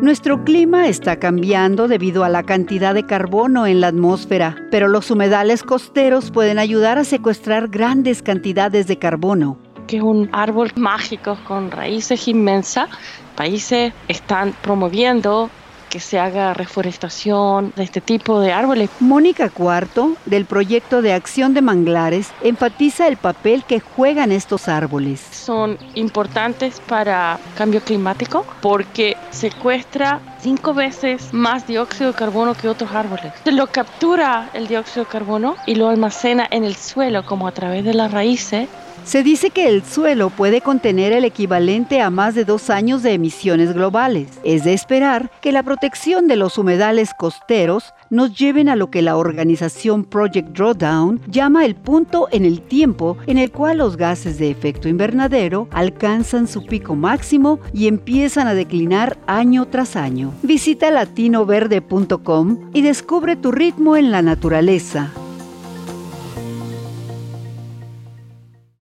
Nuestro clima está cambiando debido a la cantidad de carbono en la atmósfera, pero los humedales costeros pueden ayudar a secuestrar grandes cantidades de carbono. Que es un árbol mágico con raíces inmensas. Países están promoviendo que se haga reforestación de este tipo de árboles. Mónica Cuarto, del proyecto de acción de manglares, enfatiza el papel que juegan estos árboles. Son importantes para cambio climático porque secuestra cinco veces más dióxido de carbono que otros árboles. Lo captura el dióxido de carbono y lo almacena en el suelo como a través de las raíces se dice que el suelo puede contener el equivalente a más de dos años de emisiones globales. Es de esperar que la protección de los humedales costeros nos lleven a lo que la organización Project Drawdown llama el punto en el tiempo en el cual los gases de efecto invernadero alcanzan su pico máximo y empiezan a declinar año tras año. Visita latinoverde.com y descubre tu ritmo en la naturaleza.